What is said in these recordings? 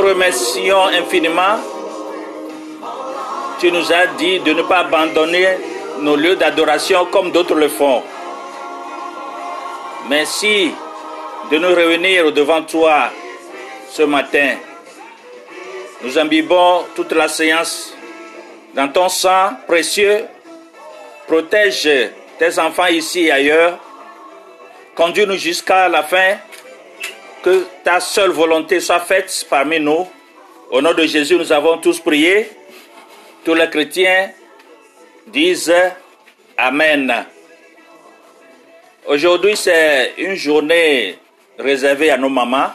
remercions infiniment. Tu nous as dit de ne pas abandonner nos lieux d'adoration comme d'autres le font. Merci de nous réunir devant toi ce matin. Nous imbibons toute la séance dans ton sang précieux. Protège tes enfants ici et ailleurs. Conduis-nous jusqu'à la fin. Que ta seule volonté soit faite parmi nous. Au nom de Jésus, nous avons tous prié. Tous les chrétiens disent Amen. Aujourd'hui, c'est une journée réservée à nos mamans.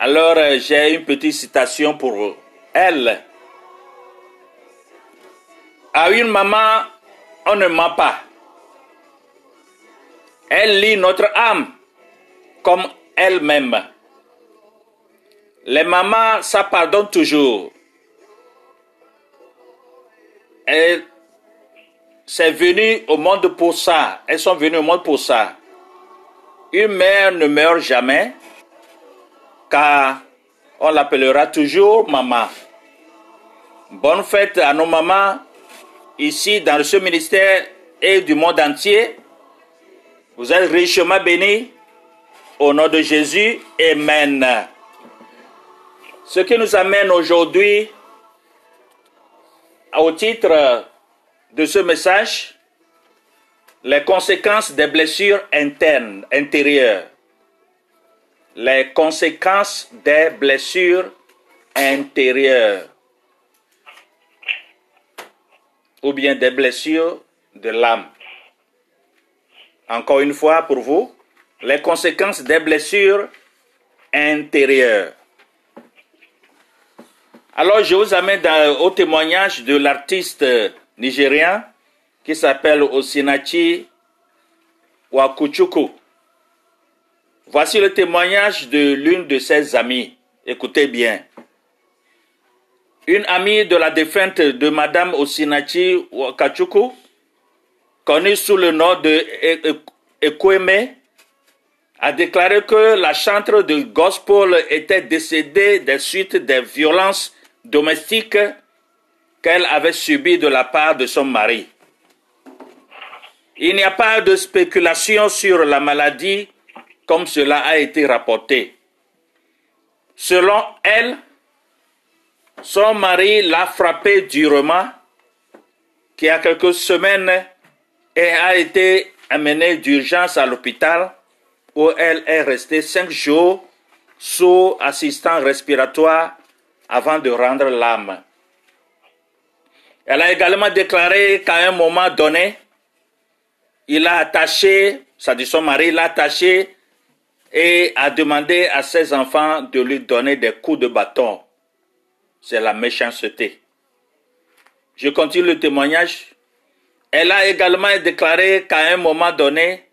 Alors, j'ai une petite citation pour elles. À une maman, on ne ment pas. Elle lit notre âme comme elle-même. Les mamans, ça pardonne toujours. Elles sont venues au monde pour ça. Elles sont venues au monde pour ça. Une mère ne meurt jamais, car on l'appellera toujours maman. Bonne fête à nos mamans ici dans ce ministère et du monde entier. Vous êtes richement bénis. Au nom de Jésus, Amen. Ce qui nous amène aujourd'hui au titre de ce message, les conséquences des blessures internes, intérieures. Les conséquences des blessures intérieures. Ou bien des blessures de l'âme. Encore une fois pour vous, les conséquences des blessures intérieures. Alors, je vous amène au témoignage de l'artiste nigérien qui s'appelle Osinachi Wakuchuku. Voici le témoignage de l'une de ses amies. Écoutez bien. Une amie de la défunte de Madame Osinachi Wakachuku, connue sous le nom de Ekweme, a déclaré que la chantre de gospel était décédée des suites des violences domestique qu'elle avait subi de la part de son mari. Il n'y a pas de spéculation sur la maladie comme cela a été rapporté. Selon elle, son mari l'a frappé durement, qui a quelques semaines et a été amenée d'urgence à l'hôpital où elle est restée cinq jours sous assistance respiratoire avant de rendre l'âme. Elle a également déclaré qu'à un moment donné, il a attaché, dit son mari, il a attaché et a demandé à ses enfants de lui donner des coups de bâton. C'est la méchanceté. Je continue le témoignage. Elle a également déclaré qu'à un moment donné,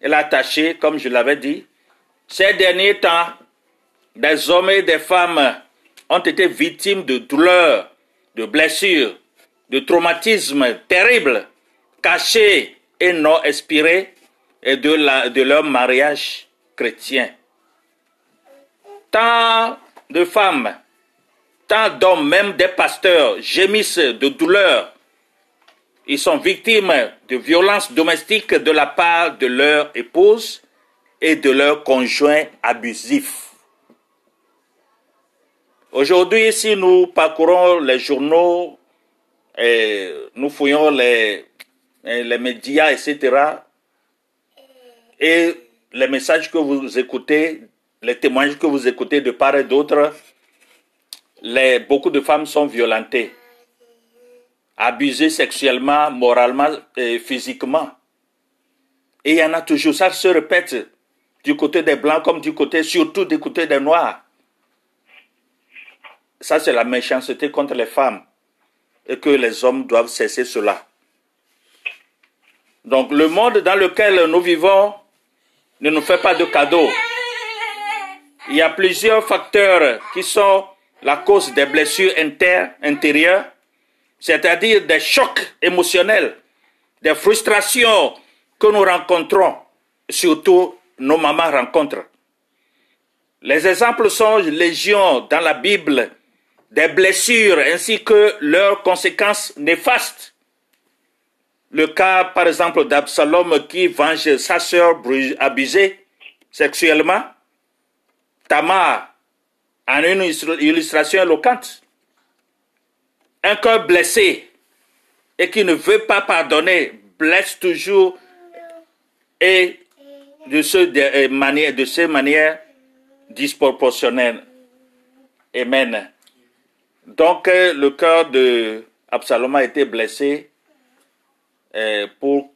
elle a attaché, comme je l'avais dit, ces derniers temps, des hommes et des femmes ont été victimes de douleurs, de blessures, de traumatismes terribles, cachés et non expirés, et de, leur mariage chrétien. Tant de femmes, tant d'hommes, même des pasteurs, gémissent de douleur. Ils sont victimes de violences domestiques de la part de leur épouse et de leur conjoint abusif. Aujourd'hui, si nous parcourons les journaux, et nous fouillons les, les médias, etc., et les messages que vous écoutez, les témoignages que vous écoutez de part et d'autre, beaucoup de femmes sont violentées, abusées sexuellement, moralement et physiquement. Et il y en a toujours, ça se répète du côté des blancs comme du côté, surtout du côté des noirs. Ça, c'est la méchanceté contre les femmes. Et que les hommes doivent cesser cela. Donc le monde dans lequel nous vivons ne nous fait pas de cadeaux. Il y a plusieurs facteurs qui sont la cause des blessures intérieures, c'est-à-dire des chocs émotionnels, des frustrations que nous rencontrons, surtout nos mamans rencontrent. Les exemples sont légion dans la Bible des blessures ainsi que leurs conséquences néfastes. Le cas, par exemple, d'Absalom qui venge sa sœur abusée sexuellement. Tamar en une illustration éloquente. Un cœur blessé et qui ne veut pas pardonner blesse toujours et de, ce, manière, de ces manières disproportionnelles. Amen. Donc euh, le cœur de Absalom a été blessé euh, pour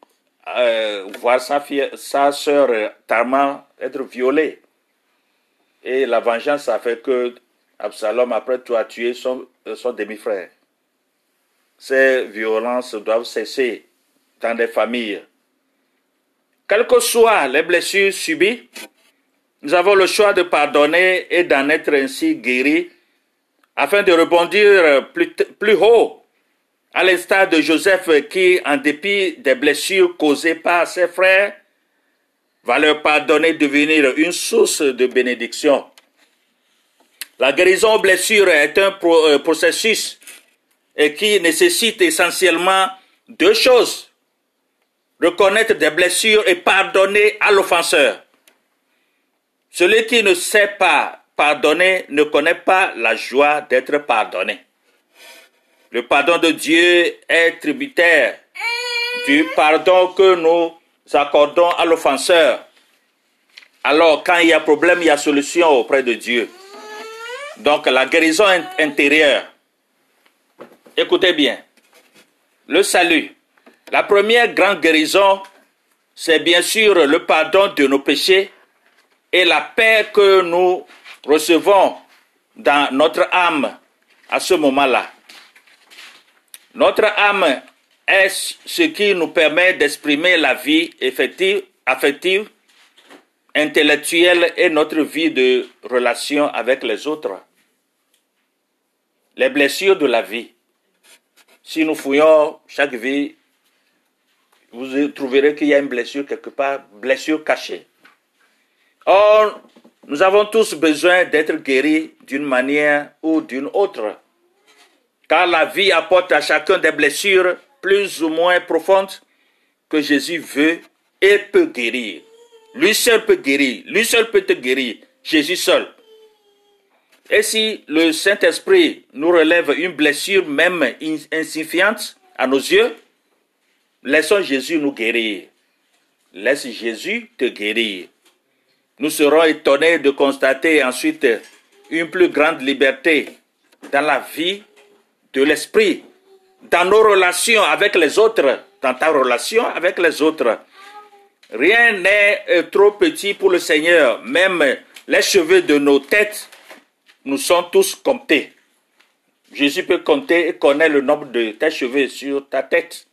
euh, voir sa, fille, soeur Tamar être violée. Et la vengeance a fait que Absalom, après tout, a tué son demi-frère. Ces violences doivent cesser dans des familles. Quelles que soient les blessures subies, nous avons le choix de pardonner et d'en être ainsi guéris afin de rebondir plus, haut, à l'instar de Joseph qui, en dépit des blessures causées par ses frères, va leur pardonner devenir une source de bénédiction. La guérison aux blessures est un euh, processus qui nécessite essentiellement deux choses. Reconnaître des blessures et pardonner à l'offenseur. Celui qui ne sait pas pardonner ne connaît pas la joie d'être pardonné. Le pardon de Dieu est tributaire du pardon que nous accordons à l'offenseur. Alors, quand il y a problème, il y a solution auprès de Dieu. Donc, la guérison intérieure. Écoutez bien. Le salut. La première grande guérison, c'est bien sûr le pardon de nos péchés et la paix que nous recevons dans notre âme à ce moment-là. Notre âme est ce qui nous permet d'exprimer la vie affective, intellectuelle et notre vie de relation avec les autres. Les blessures de la vie. Si nous fouillons chaque vie, vous trouverez qu'il y a une blessure quelque part, blessure cachée. Or, nous avons tous besoin d'être guéris d'une manière ou d'une autre. Car la vie apporte à chacun des blessures plus ou moins profondes que Jésus veut et peut guérir. Lui seul peut guérir. Lui seul peut te guérir. Jésus seul. Et si le Saint-Esprit nous relève une blessure même insignifiante à nos yeux, laissons Jésus nous guérir. Laisse Jésus te guérir. Nous serons étonnés de constater ensuite une plus grande liberté dans la vie de l'esprit, dans nos relations avec les autres, dans ta relation avec les autres. Rien n'est euh, trop petit pour le Seigneur, même les cheveux de nos têtes, nous sont tous comptés. Jésus peut compter et connaît le nombre de tes cheveux sur ta tête.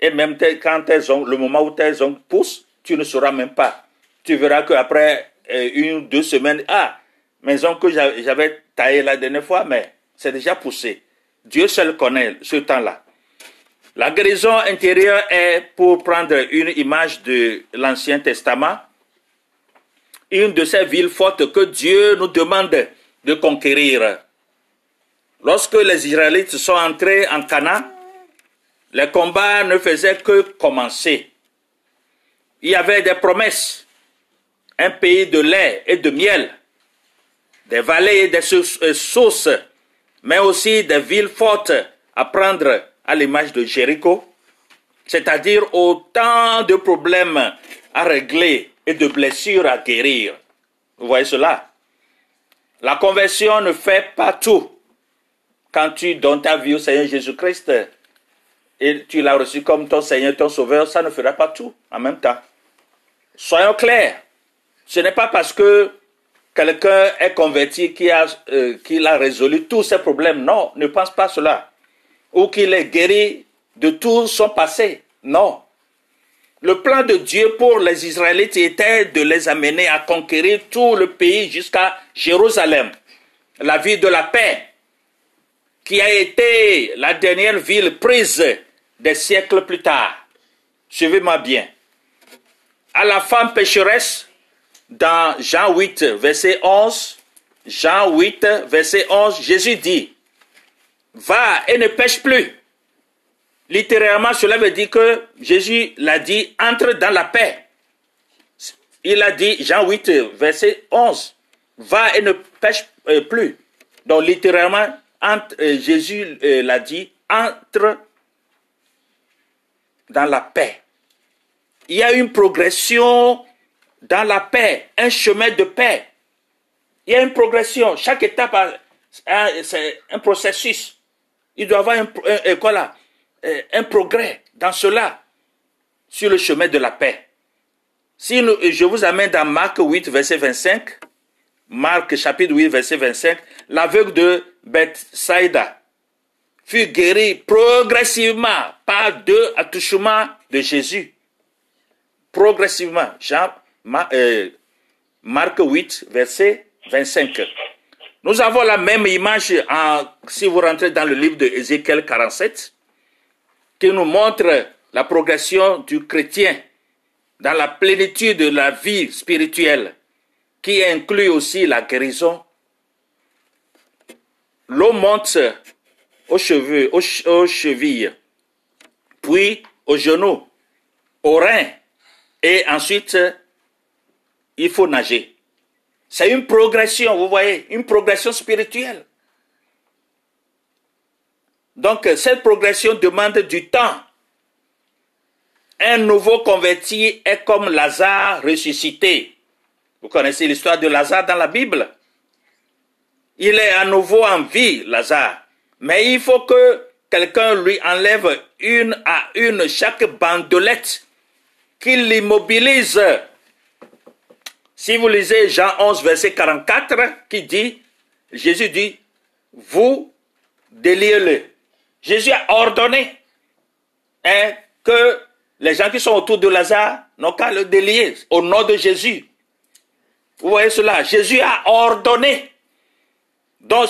Et même quand le moment où tes ongles poussent, tu ne sauras même pas tu verras qu'après euh, une ou deux semaines, ah, maison que j'avais taillée la dernière fois, mais c'est déjà poussé. Dieu seul connaît ce temps-là. La guérison intérieure est, pour prendre une image de l'Ancien Testament, une de ces villes fortes que Dieu nous demande de conquérir. Lorsque les Israélites sont entrés en Canaan, les combats ne faisaient que commencer. Il y avait des promesses un pays de lait et de miel, des vallées et des euh, sources, mais aussi des villes fortes à prendre à l'image de Jéricho, c'est-à-dire autant de problèmes à régler et de blessures à guérir. Vous voyez cela? La conversion ne fait pas tout. Quand tu donnes ta vie au Seigneur Jésus-Christ et tu l'as reçu comme ton Seigneur, ton Sauveur, ça ne fera pas tout en même temps. Soyons clairs. Ce n'est pas parce que quelqu'un est converti qu'il a, euh, a résolu tous ses problèmes. Non, ne pense pas cela. Ou qu'il est guéri de tout son passé. Non. Le plan de Dieu pour les Israélites était de les amener à conquérir tout le pays jusqu'à Jérusalem, la ville de la paix, qui a été la dernière ville prise des siècles plus tard. Suivez-moi bien. À la femme pécheresse, dans Jean 8, verset 11, Jean 8, verset 11, Jésus dit, va et ne pêche plus. Littéralement, cela veut dire que Jésus l'a dit, entre dans la paix. Il a dit, Jean 8, verset 11, va et ne pêche euh, plus. Donc, littéralement, euh, Jésus euh, l'a dit, entre dans la paix. Il y a une progression dans la paix, un chemin de paix. Il y a une progression. Chaque étape, c'est un processus. Il doit y avoir un, un progrès dans cela, sur le chemin de la paix. Si je vous amène dans Marc 8, verset 25, Marc chapitre 8, verset 25, l'aveugle de Bethsaida fut guéri progressivement par deux attouchements de Jésus. Progressivement. Jean, euh, Marc 8, verset 25. Nous avons la même image en, si vous rentrez dans le livre de Ézéchiel 47, qui nous montre la progression du chrétien dans la plénitude de la vie spirituelle, qui inclut aussi la guérison. L'eau monte aux cheveux, aux, chevilles, puis aux genoux, aux reins, et ensuite, il faut nager. C'est une progression, vous voyez, une progression spirituelle. Donc, cette progression demande du temps. Un nouveau converti est comme Lazare ressuscité. Vous connaissez l'histoire de Lazare dans la Bible? Il est à nouveau en vie, Lazare. Mais il faut que quelqu'un lui enlève une à une chaque bandelette qui l'immobilise. Si vous lisez Jean 11, verset 44, qui dit, Jésus dit, vous déliez-le. Jésus a ordonné hein, que les gens qui sont autour de Lazare n'ont qu'à le délier au nom de Jésus. Vous voyez cela Jésus a ordonné. Donc,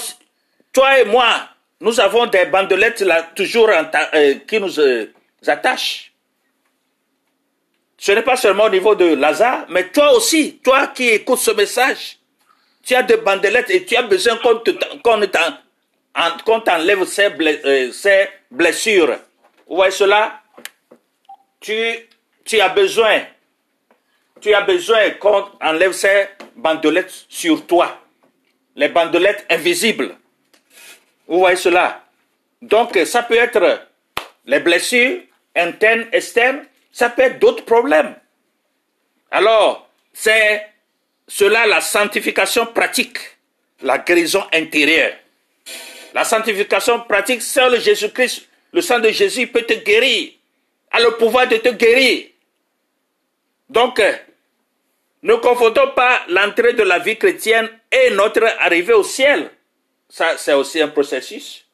toi et moi, nous avons des bandelettes là, toujours euh, qui nous euh, attachent. Ce n'est pas seulement au niveau de Lazare, mais toi aussi, toi qui écoutes ce message, tu as des bandelettes et tu as besoin qu'on t'enlève ces, euh, ces, blessures. Vous voyez cela? Tu, tu as besoin, tu as besoin qu'on enlève ces bandelettes sur toi. Les bandelettes invisibles. Vous voyez cela? Donc, ça peut être les blessures internes, externes, ça peut être d'autres problèmes. Alors, c'est cela la sanctification pratique, la guérison intérieure. La sanctification pratique, seul Jésus-Christ, le sang de Jésus peut te guérir, a le pouvoir de te guérir. Donc, ne confondons pas l'entrée de la vie chrétienne et notre arrivée au ciel. Ça, c'est aussi un processus.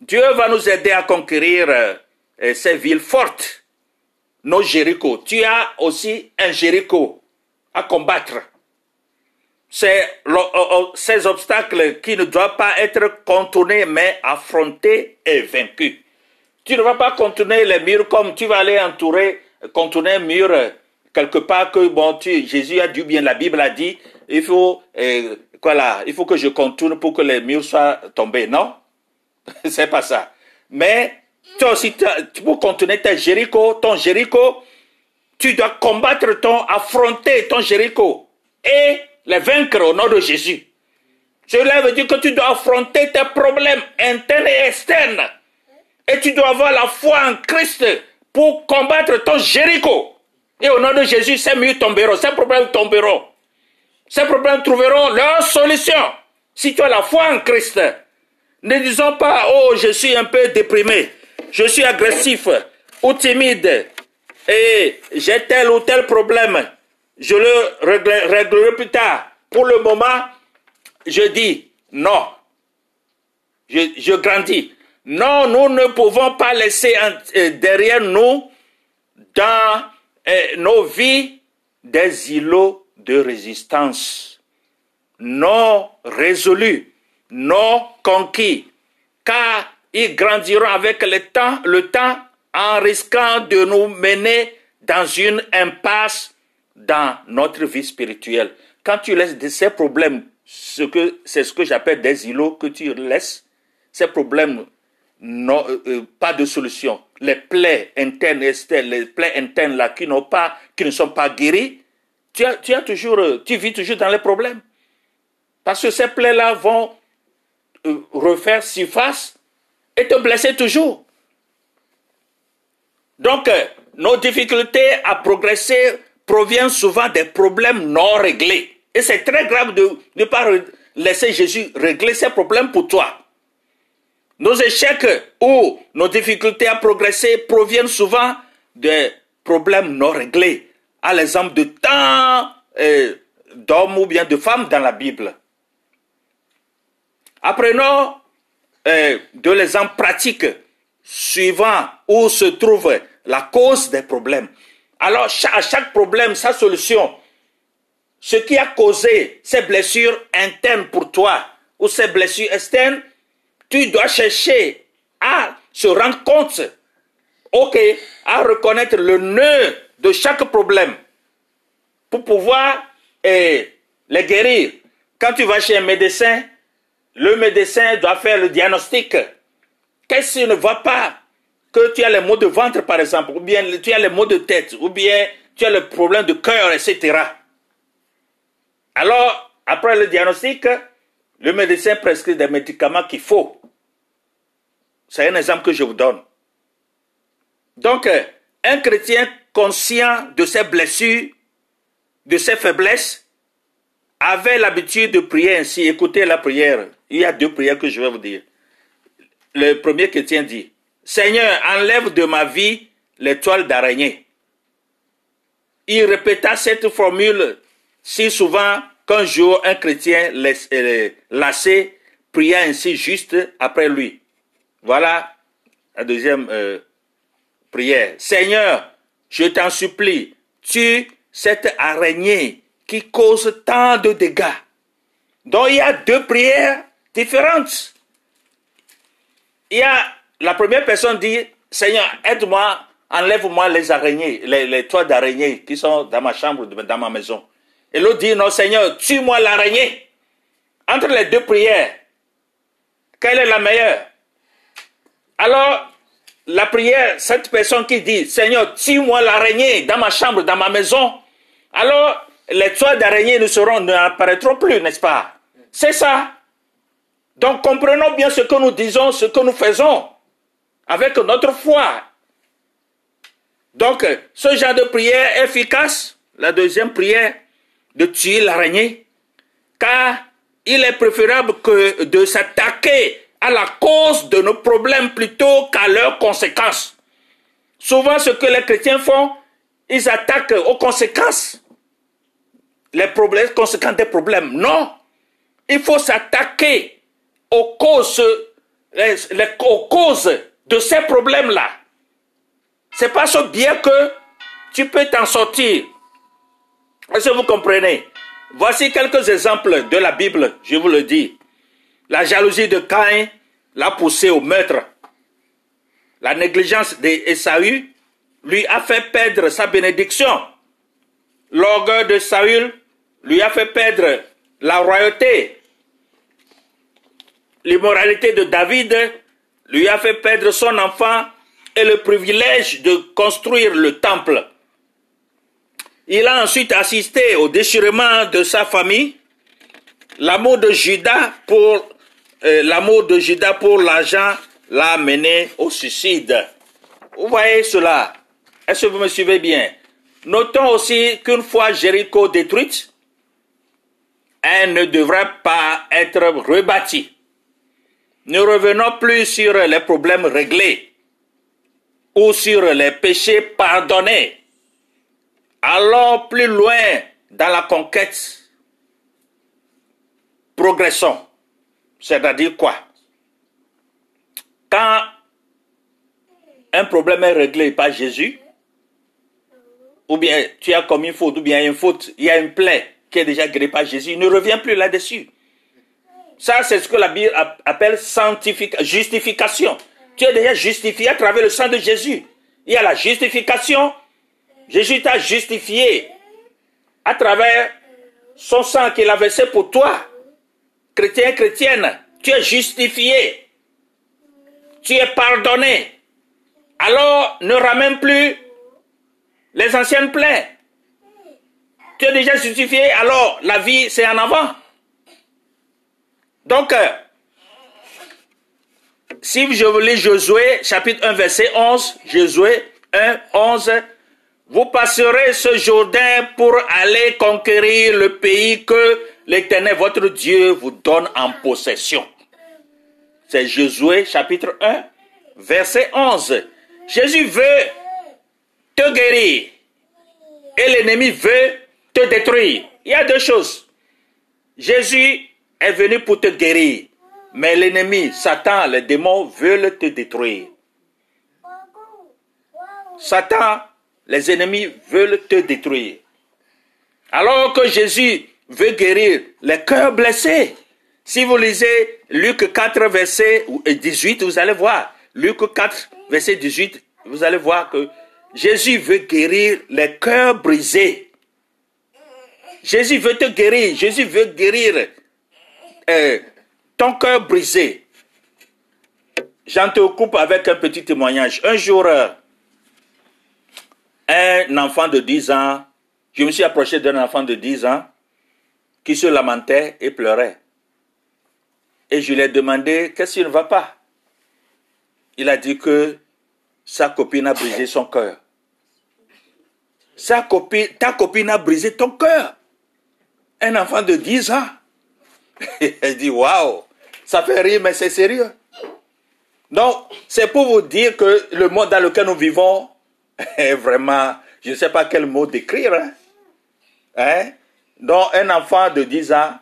Dieu va nous aider à conquérir euh, ces villes fortes, nos Jéricho. Tu as aussi un Jéricho à combattre. C'est ces obstacles qui ne doivent pas être contournés, mais affrontés et vaincus. Tu ne vas pas contourner les murs comme tu vas aller entourer, contourner un mur euh, quelque part que bon, tu, Jésus a dit bien, la Bible a dit, il faut euh, il faut que je contourne pour que les murs soient tombés. Non, c'est pas ça. Mais toi aussi, tu peux contourner ton Jéricho, ton Jéricho, tu dois combattre ton, affronter ton Jéricho et les vaincre au nom de Jésus. Cela veut dire que tu dois affronter tes problèmes internes et externes. Et tu dois avoir la foi en Christ pour combattre ton Jéricho. Et au nom de Jésus, ces murs tomberont, ces problèmes tomberont. Ces problèmes trouveront leur solution si tu as la foi en Christ. Ne disons pas, oh, je suis un peu déprimé, je suis agressif ou timide et j'ai tel ou tel problème. Je le réglerai plus tard. Pour le moment, je dis non. Je, je grandis. Non, nous ne pouvons pas laisser euh, derrière nous, dans euh, nos vies, des îlots de résistance, non résolus, non conquis, car ils grandiront avec le temps, le temps en risquant de nous mener dans une impasse dans notre vie spirituelle. Quand tu laisses ces problèmes, ce que, c'est ce que j'appelle des îlots que tu laisses, ces problèmes, non, euh, euh, pas de solution. Les plaies internes, les plaies internes là qui n'ont pas, qui ne sont pas guéries, tu as, tu as toujours, euh, tu vis toujours dans les problèmes. Parce que ces plaies-là vont refaire surface et te blesser toujours. Donc, nos difficultés à progresser proviennent souvent des problèmes non réglés. Et c'est très grave de ne pas laisser Jésus régler ces problèmes pour toi. Nos échecs ou nos difficultés à progresser proviennent souvent des problèmes non réglés, à l'exemple de tant euh, d'hommes ou bien de femmes dans la Bible. Apprenons euh, de l'exemple pratique suivant où se trouve la cause des problèmes. Alors, à chaque problème, sa solution. Ce qui a causé ces blessures internes pour toi ou ces blessures externes, tu dois chercher à se rendre compte, ok, à reconnaître le nœud de chaque problème pour pouvoir eh, les guérir. Quand tu vas chez un médecin, le médecin doit faire le diagnostic. Qu'est-ce qui ne va pas? Que tu as les maux de ventre, par exemple, ou bien tu as les maux de tête, ou bien tu as le problème de cœur, etc. Alors, après le diagnostic, le médecin prescrit des médicaments qu'il faut. C'est un exemple que je vous donne. Donc, un chrétien conscient de ses blessures, de ses faiblesses, avait l'habitude de prier ainsi. Écoutez la prière. Il y a deux prières que je vais vous dire. Le premier chrétien dit, Seigneur, enlève de ma vie les toiles d'araignée. Il répéta cette formule si souvent qu'un jour un chrétien euh, lassé pria ainsi juste après lui. Voilà la deuxième euh, prière. Seigneur, je t'en supplie, tue cette araignée qui cause tant de dégâts. Donc il y a deux prières différentes. Il y a la première personne dit, Seigneur, aide-moi, enlève-moi les araignées, les, toits d'araignées qui sont dans ma chambre, dans ma maison. Et l'autre dit, non Seigneur, tue-moi l'araignée. Entre les deux prières, quelle est la meilleure? Alors, la prière, cette personne qui dit, Seigneur, tue-moi l'araignée dans ma chambre, dans ma maison, alors les toits d'araignée ne seront, n'apparaîtront plus, n'est-ce pas? C'est ça. Donc comprenons bien ce que nous disons, ce que nous faisons avec notre foi. Donc, ce genre de prière efficace, la deuxième prière, de tuer l'araignée, car il est préférable que de s'attaquer à la cause de nos problèmes plutôt qu'à leurs conséquences. Souvent, ce que les chrétiens font, ils attaquent aux conséquences. Les problèmes, conséquences des problèmes. Non. Il faut s'attaquer aux causes, les, aux causes de ces problèmes-là. C'est pas ce bien que tu peux t'en sortir. Est-ce que vous comprenez? Voici quelques exemples de la Bible, je vous le dis. La jalousie de Caïn l'a poussé au meurtre. La négligence d'Esaü lui a fait perdre sa bénédiction. L'orgueil de Saül lui a fait perdre la royauté. L'immoralité de David lui a fait perdre son enfant et le privilège de construire le temple. Il a ensuite assisté au déchirement de sa famille. L'amour de Judas pour euh, l'amour de Judas pour l'argent l'a mené au suicide. Vous voyez cela Est-ce que vous me suivez bien? Notons aussi qu'une fois Jéricho détruite, elle ne devrait pas être rebâtie. Ne revenons plus sur les problèmes réglés ou sur les péchés pardonnés. Allons plus loin dans la conquête. Progressons. C'est-à-dire quoi? Quand un problème est réglé par Jésus, ou bien tu as commis une faute, ou bien une faute, il y a une plaie qui est déjà guérie par Jésus, ne reviens plus là-dessus. Ça, c'est ce que la Bible appelle justification. Tu es déjà justifié à travers le sang de Jésus. Il y a la justification. Jésus t'a justifié. à travers son sang qu'il a versé pour toi, chrétien, chrétienne, tu es justifié, tu es pardonné. Alors ne ramène plus les anciennes plaies. Tu es déjà justifié, alors la vie c'est en avant. Donc, euh, si je vous lis Josué, chapitre 1, verset 11, Josué 1, 11, vous passerez ce Jourdain pour aller conquérir le pays que l'Éternel, votre Dieu, vous donne en possession. C'est Josué, chapitre 1, verset 11. Jésus veut te guérir et l'ennemi veut te détruire. Il y a deux choses. Jésus est venu pour te guérir. Mais l'ennemi, Satan, les démons veulent te détruire. Satan, les ennemis veulent te détruire. Alors que Jésus veut guérir les cœurs blessés. Si vous lisez Luc 4, verset 18, vous allez voir. Luc 4, verset 18, vous allez voir que Jésus veut guérir les cœurs brisés. Jésus veut te guérir. Jésus veut guérir euh, ton cœur brisé. J'en te coupe avec un petit témoignage. Un jour, euh, un enfant de 10 ans, je me suis approché d'un enfant de 10 ans qui se lamentait et pleurait. Et je lui ai demandé qu'est-ce qui ne va pas? Il a dit que sa copine a brisé son cœur. Sa copine, ta copine a brisé ton cœur. Un enfant de 10 ans. Elle dit, waouh, ça fait rire, mais c'est sérieux. Donc, c'est pour vous dire que le monde dans lequel nous vivons est vraiment, je ne sais pas quel mot décrire. Hein? hein? Donc, un enfant de 10 ans,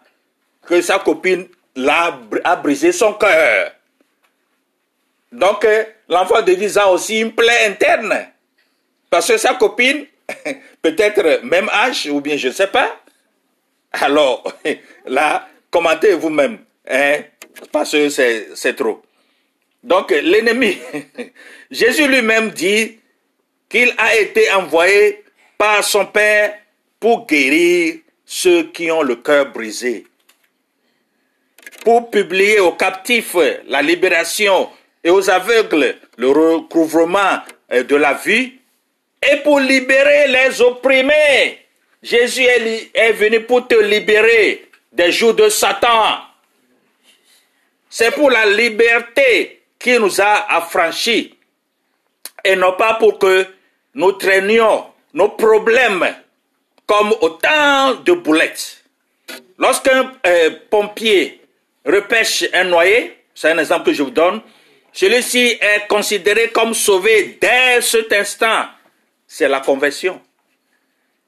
que sa copine l'a, a brisé son cœur. Donc, euh, l'enfant de 10 ans aussi une plaie interne. Parce que sa copine, peut-être même âge, ou bien je ne sais pas. Alors, là, commentez vous-même, hein, parce que c'est trop. Donc l'ennemi, Jésus lui-même dit qu'il a été envoyé par son Père pour guérir ceux qui ont le cœur brisé, pour publier aux captifs la libération et aux aveugles le recouvrement euh, de la vie, et pour libérer les opprimés. Jésus est venu pour te libérer des jours de Satan. C'est pour la liberté qui nous a affranchis et non pas pour que nous traînions nos problèmes comme autant de boulettes. Lorsqu'un euh, pompier repêche un noyé, c'est un exemple que je vous donne, celui-ci est considéré comme sauvé dès cet instant. C'est la conversion.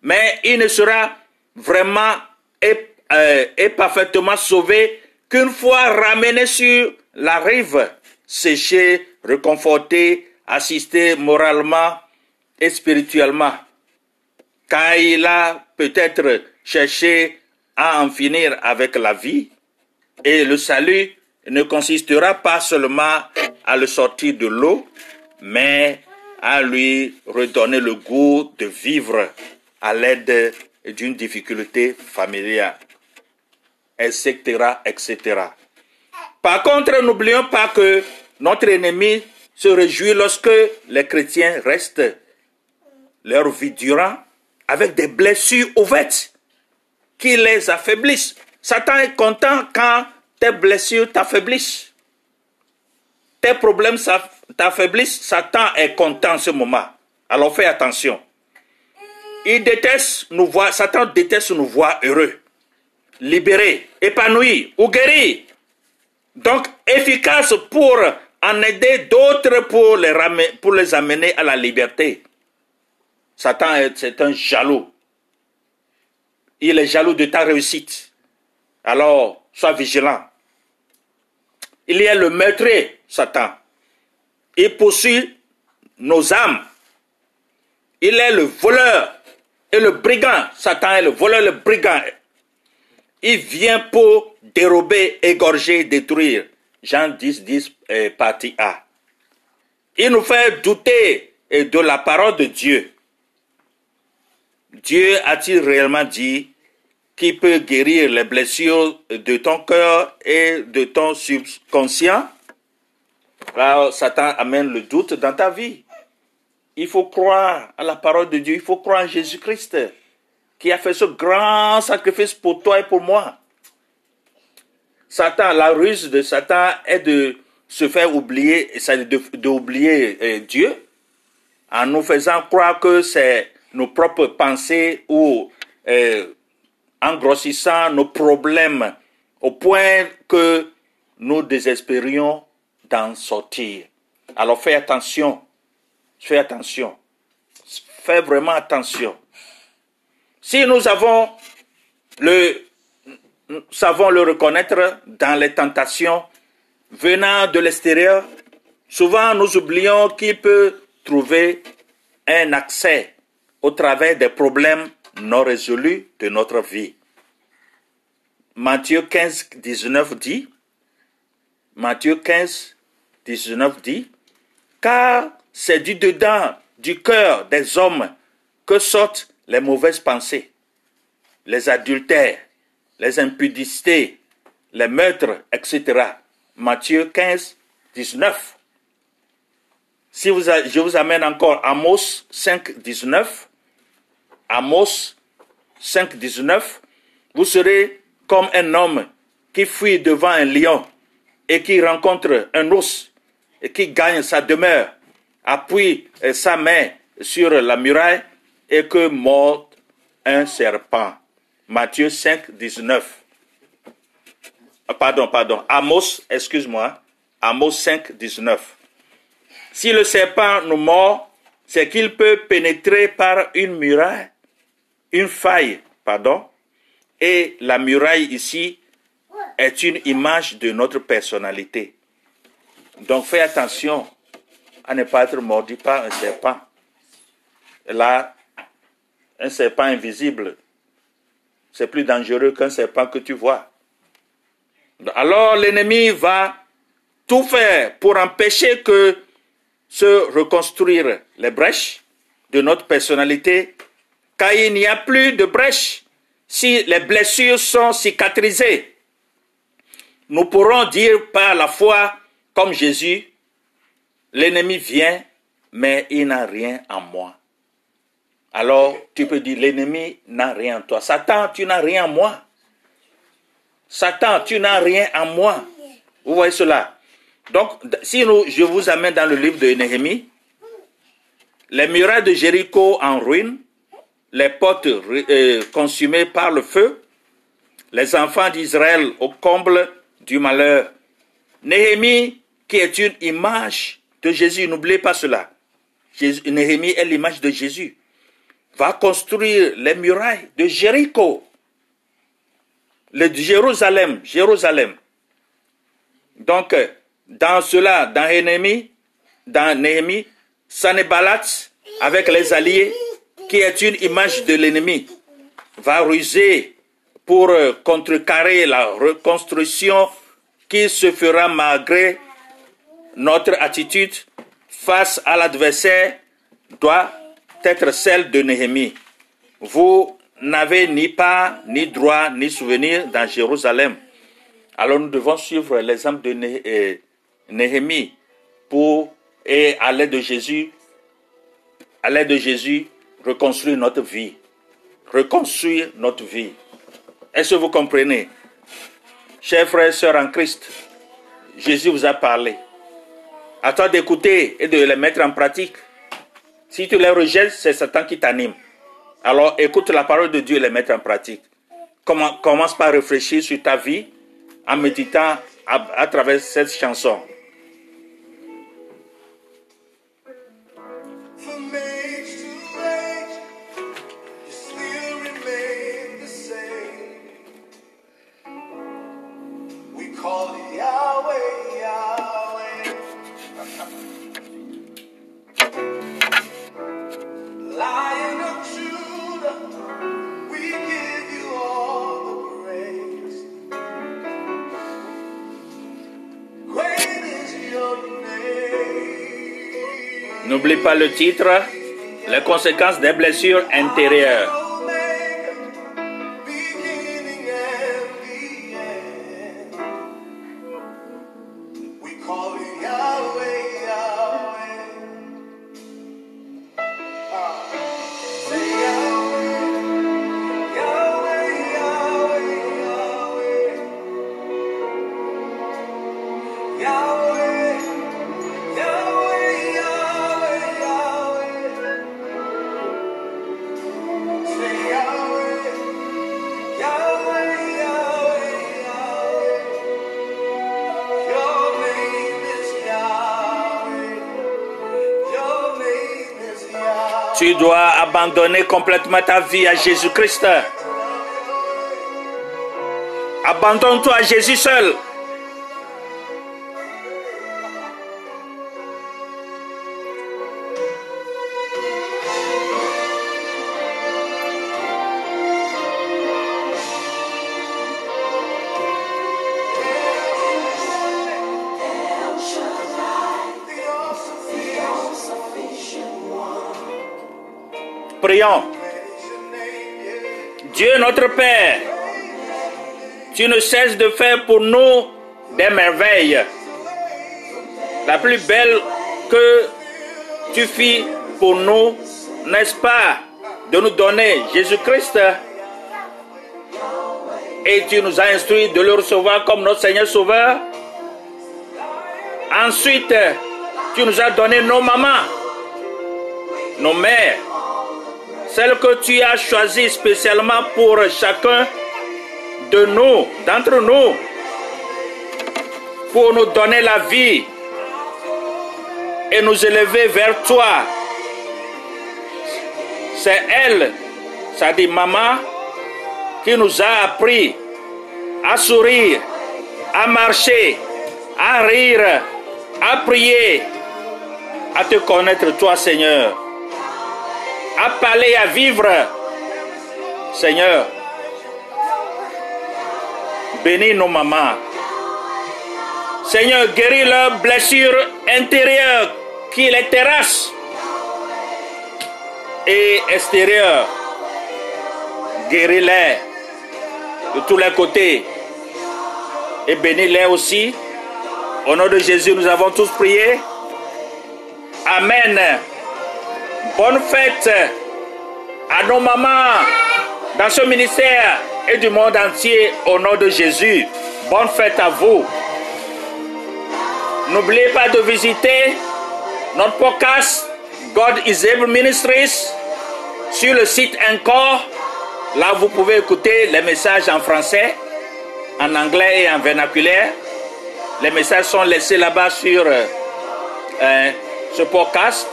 Mais il ne sera vraiment euh, est parfaitement sauvé qu'une fois ramené sur la rive, séché, réconforté, assisté moralement et spirituellement. Car il a peut-être cherché à en finir avec la vie et le salut ne consistera pas seulement à le sortir de l'eau, mais à lui redonner le goût de vivre à l'aide d'une difficulté familiale etc., etc. Par contre, n'oublions pas que notre ennemi se réjouit lorsque les chrétiens restent leur vie durant avec des blessures ouvertes qui les affaiblissent. Satan est content quand tes blessures t'affaiblissent. Tes problèmes t'affaiblissent. Satan est content en ce moment. Alors fais attention. Il déteste nous voir, Satan déteste nous voir heureux libéré, épanoui ou guéri. Donc efficace pour en aider d'autres pour les, pour les amener à la liberté. Satan, c'est un jaloux. Il est jaloux de ta réussite. Alors, sois vigilant. Il a le maître, Satan. Il poursuit nos âmes. Il est le voleur et le brigand. Satan est le voleur le brigand. Il vient pour dérober, égorger, détruire. Jean 10, 10, euh, partie A. Il nous fait douter euh, de la parole de Dieu. Dieu a-t-il réellement dit qu'il peut guérir les blessures de ton cœur et de ton subconscient? Alors Satan amène le doute dans ta vie. Il faut croire à la parole de Dieu, il faut croire en Jésus-Christ qui a fait ce grand sacrifice pour toi et pour moi. Satan, la ruse de Satan est de se faire oublier, d'oublier euh, Dieu en nous faisant croire que c'est nos propres pensées ou euh, en grossissant nos problèmes au point que nous désespérions d'en sortir. Alors fais attention, fais attention, fais vraiment attention. Si nous avons le, savons le reconnaître dans les tentations venant de l'extérieur, souvent nous oublions qu'il peut trouver un accès au travers des problèmes non résolus de notre vie. Matthieu 15, 19 dit, Matthieu 15, 19 dit, car c'est du dedans du cœur des hommes que sortent les mauvaises pensées, les adultères, les impudicités, les meurtres, etc. Matthieu 15, 19. Si vous, je vous amène encore Amos 5, 19. Amos 5, 19. Vous serez comme un homme qui fuit devant un lion et qui rencontre un ours et qui gagne sa demeure, appuie sa main sur la muraille et que mord un serpent. Matthieu 5, 19. Ah, pardon, pardon. Amos, excuse-moi. Amos 5, 19. Si le serpent nous mord, c'est qu'il peut pénétrer par une muraille, une faille, pardon. Et la muraille ici est une image de notre personnalité. Donc fais attention à ne pas être mordu par un serpent. Là, un serpent invisible, c'est plus dangereux qu'un serpent que tu vois. Alors l'ennemi va tout faire pour empêcher que se reconstruire les brèches de notre personnalité, car il n'y a plus de brèches si les blessures sont cicatrisées. Nous pourrons dire par la foi, comme Jésus, l'ennemi vient, mais il n'a rien en moi. Alors tu peux dire, l'ennemi n'a rien en toi. Satan, tu n'as rien en moi. Satan, tu n'as rien en moi. Vous voyez cela? Donc, si nous, je vous amène dans le livre de Néhémie, les murailles de Jéricho en ruine, les portes euh, consumées par le feu, les enfants d'Israël au comble du malheur. Néhémie, qui est une image de Jésus, n'oubliez pas cela. Néhémie est l'image de Jésus va construire les murailles de Jéricho, de Jérusalem, Jérusalem. Donc, dans cela, dans Néhémie, dans Néhémie, Sanebalat, avec les alliés, qui est une image de l'ennemi, va ruser pour contrecarrer la reconstruction qui se fera malgré notre attitude face à l'adversaire doit être celle de Néhémie. Vous n'avez ni pas, ni droit, ni souvenir dans Jérusalem. Alors nous devons suivre l'exemple de euh, Néhémie pour, et à l'aide de Jésus, à l'aide de Jésus, reconstruire notre vie. Reconstruire notre vie. Est-ce que vous comprenez? Chers frères et sœurs en Christ, Jésus vous a parlé. À toi d'écouter et de les mettre en pratique. Si tu les rejettes, c'est Satan qui t'anime. Alors écoute la parole de Dieu et les mettre en pratique. Commence par réfléchir sur ta vie en méditant à, travers cette chanson. N'oublie pas le titre, les conséquences des blessures intérieures. Abandonner complètement ta vie à Jésus-Christ. Abandonne-toi à Jésus seul. Dieu notre Père, tu ne cesses de faire pour nous des merveilles. La plus belle que tu fis pour nous, n'est-ce pas, de nous donner Jésus-Christ? Et tu nous as instruit de le recevoir comme notre Seigneur Sauveur. Ensuite, tu nous as donné nos mamans, nos mères, celles que tu as choisies spécialement pour chacun de nous, d'entre nous, pour nous donner la vie et nous élever vers toi. C'est elle, ça dit maman, qui nous a appris à sourire, à marcher, à rire, à prier, à te connaître toi Seigneur, à parler, à vivre. Seigneur, bénis nos mamans. Seigneur, guéris leurs blessures intérieures qui les terrassent et extérieures. Guéris-les de tous les côtés et bénis-les aussi. Au nom de Jésus, nous avons tous prié. Amen. Bonne fête à nos mamans dans ce ministère et du monde entier au nom de Jésus. Bonne fête à vous. N'oubliez pas de visiter notre podcast God is Able Ministries sur le site encore. Là, vous pouvez écouter les messages en français, en anglais et en vernaculaire. Les messages sont laissés là-bas sur euh, ce podcast.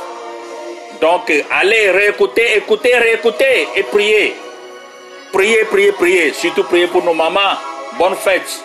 Donc, allez réécouter, écouter, réécouter et prier. Priez, priez, priez. Surtout priez pour nos mamans. Bonne fête.